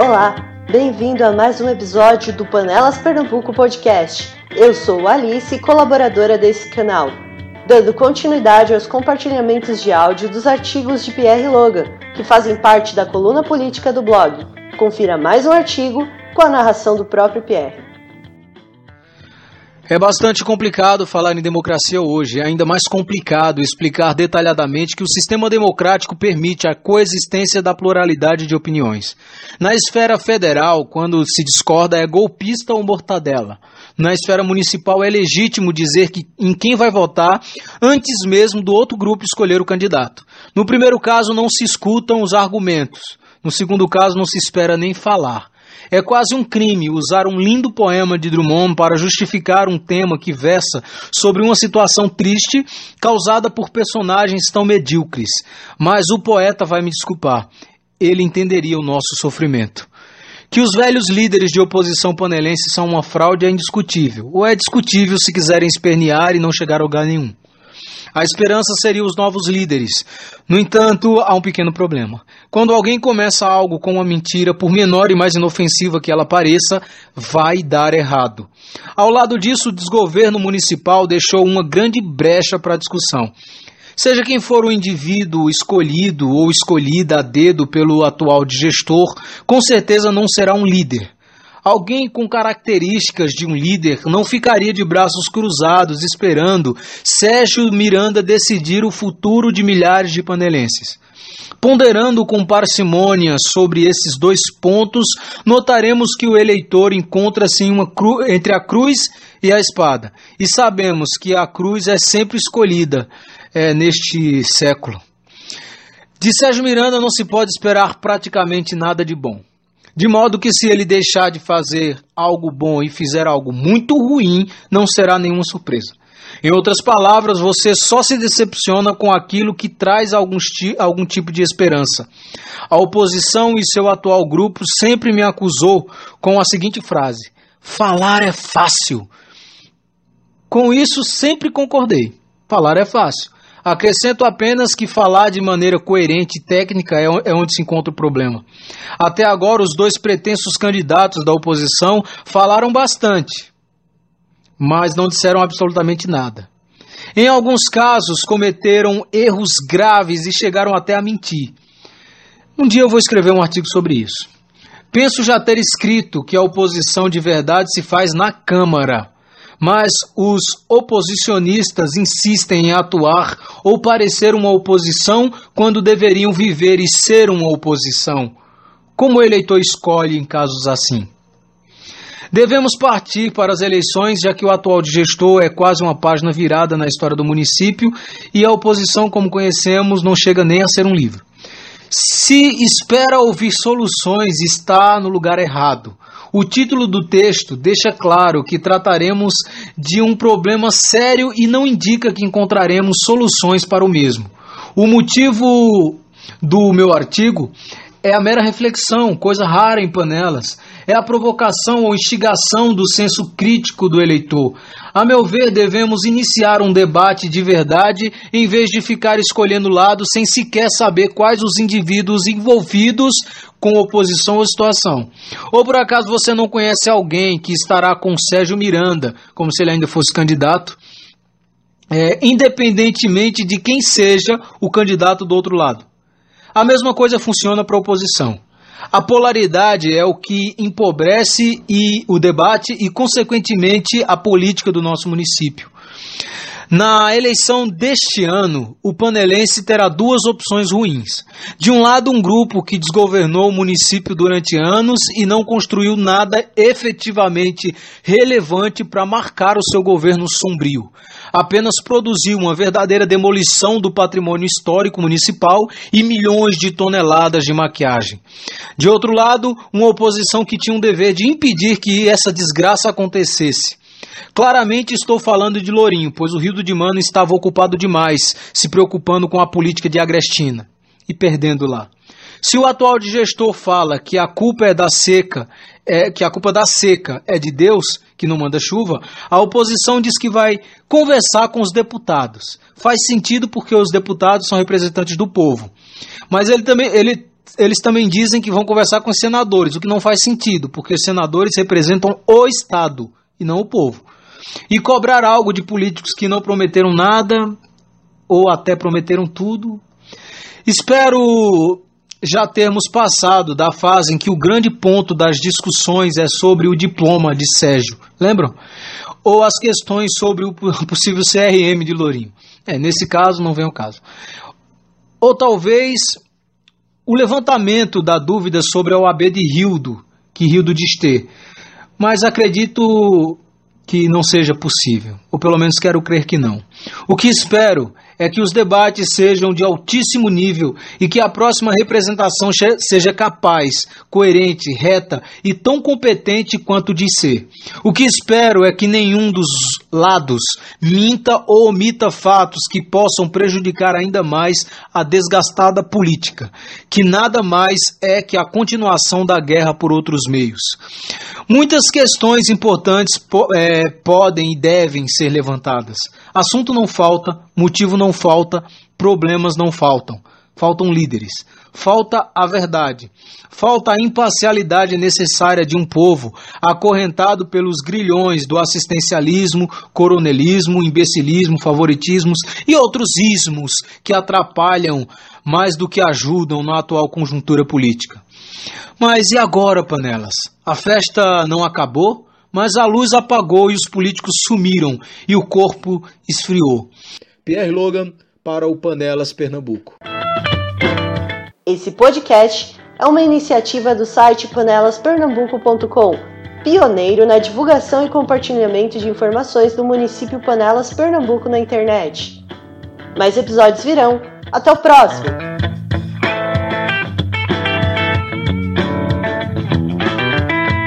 Olá, bem-vindo a mais um episódio do Panelas Pernambuco Podcast. Eu sou Alice, colaboradora desse canal, dando continuidade aos compartilhamentos de áudio dos artigos de Pierre Logan, que fazem parte da coluna política do blog. Confira mais um artigo com a narração do próprio Pierre. É bastante complicado falar em democracia hoje, é ainda mais complicado explicar detalhadamente que o sistema democrático permite a coexistência da pluralidade de opiniões. Na esfera federal, quando se discorda, é golpista ou mortadela. Na esfera municipal, é legítimo dizer que, em quem vai votar antes mesmo do outro grupo escolher o candidato. No primeiro caso, não se escutam os argumentos. No segundo caso, não se espera nem falar. É quase um crime usar um lindo poema de Drummond para justificar um tema que versa sobre uma situação triste causada por personagens tão medíocres. Mas o poeta vai me desculpar. Ele entenderia o nosso sofrimento. Que os velhos líderes de oposição panelense são uma fraude é indiscutível, ou é discutível se quiserem espernear e não chegar a lugar nenhum. A esperança seria os novos líderes. No entanto, há um pequeno problema. Quando alguém começa algo com uma mentira, por menor e mais inofensiva que ela pareça, vai dar errado. Ao lado disso, o desgoverno municipal deixou uma grande brecha para a discussão. Seja quem for o indivíduo escolhido ou escolhida a dedo pelo atual gestor, com certeza não será um líder. Alguém com características de um líder não ficaria de braços cruzados esperando Sérgio Miranda decidir o futuro de milhares de panelenses. Ponderando com parcimônia sobre esses dois pontos, notaremos que o eleitor encontra-se entre a cruz e a espada. E sabemos que a cruz é sempre escolhida é, neste século. De Sérgio Miranda não se pode esperar praticamente nada de bom. De modo que, se ele deixar de fazer algo bom e fizer algo muito ruim, não será nenhuma surpresa. Em outras palavras, você só se decepciona com aquilo que traz algum, algum tipo de esperança. A oposição e seu atual grupo sempre me acusou com a seguinte frase: falar é fácil. Com isso, sempre concordei. Falar é fácil. Acrescento apenas que falar de maneira coerente e técnica é, é onde se encontra o problema. Até agora, os dois pretensos candidatos da oposição falaram bastante, mas não disseram absolutamente nada. Em alguns casos, cometeram erros graves e chegaram até a mentir. Um dia eu vou escrever um artigo sobre isso. Penso já ter escrito que a oposição de verdade se faz na Câmara mas os oposicionistas insistem em atuar ou parecer uma oposição quando deveriam viver e ser uma oposição. Como o eleitor escolhe em casos assim? Devemos partir para as eleições, já que o atual gestor é quase uma página virada na história do município e a oposição, como conhecemos, não chega nem a ser um livro. Se espera ouvir soluções, está no lugar errado. O título do texto deixa claro que trataremos de um problema sério e não indica que encontraremos soluções para o mesmo. O motivo do meu artigo é a mera reflexão, coisa rara em panelas. É a provocação ou instigação do senso crítico do eleitor. A meu ver, devemos iniciar um debate de verdade em vez de ficar escolhendo lado sem sequer saber quais os indivíduos envolvidos com oposição ou situação. Ou por acaso você não conhece alguém que estará com Sérgio Miranda, como se ele ainda fosse candidato? É, independentemente de quem seja o candidato do outro lado. A mesma coisa funciona para a oposição. A polaridade é o que empobrece e o debate e, consequentemente, a política do nosso município. Na eleição deste ano, o panelense terá duas opções ruins. De um lado, um grupo que desgovernou o município durante anos e não construiu nada efetivamente relevante para marcar o seu governo sombrio. Apenas produziu uma verdadeira demolição do patrimônio histórico municipal e milhões de toneladas de maquiagem. De outro lado, uma oposição que tinha um dever de impedir que essa desgraça acontecesse. Claramente estou falando de Lourinho, pois o Rio do Dimano estava ocupado demais, se preocupando com a política de Agrestina e perdendo lá. Se o atual gestor fala que a culpa é da seca, é, que a culpa da seca é de Deus, que não manda chuva, a oposição diz que vai conversar com os deputados. Faz sentido porque os deputados são representantes do povo. Mas ele também, ele, eles também dizem que vão conversar com os senadores, o que não faz sentido, porque os senadores representam o Estado e não o povo. E cobrar algo de políticos que não prometeram nada, ou até prometeram tudo. Espero já termos passado da fase em que o grande ponto das discussões é sobre o diploma de Sérgio, lembram? Ou as questões sobre o possível CRM de Lourinho. É, nesse caso não vem o caso. Ou talvez o levantamento da dúvida sobre a OAB de Rildo, que Rildo diz ter. Mas acredito que não seja possível, ou pelo menos quero crer que não. O que espero é que os debates sejam de altíssimo nível e que a próxima representação seja capaz, coerente, reta e tão competente quanto de ser. O que espero é que nenhum dos lados minta ou omita fatos que possam prejudicar ainda mais a desgastada política, que nada mais é que a continuação da guerra por outros meios. Muitas questões importantes po é, podem e devem ser levantadas. Assunto não falta, motivo não falta, problemas não faltam. Faltam líderes. Falta a verdade. Falta a imparcialidade necessária de um povo acorrentado pelos grilhões do assistencialismo, coronelismo, imbecilismo, favoritismos e outros ismos que atrapalham mais do que ajudam na atual conjuntura política. Mas e agora, panelas? A festa não acabou? mas a luz apagou e os políticos sumiram e o corpo esfriou. Pierre Logan para o Panelas Pernambuco. Esse podcast é uma iniciativa do site panelaspernambuco.com, pioneiro na divulgação e compartilhamento de informações do município Panelas Pernambuco na internet. Mais episódios virão. Até o próximo!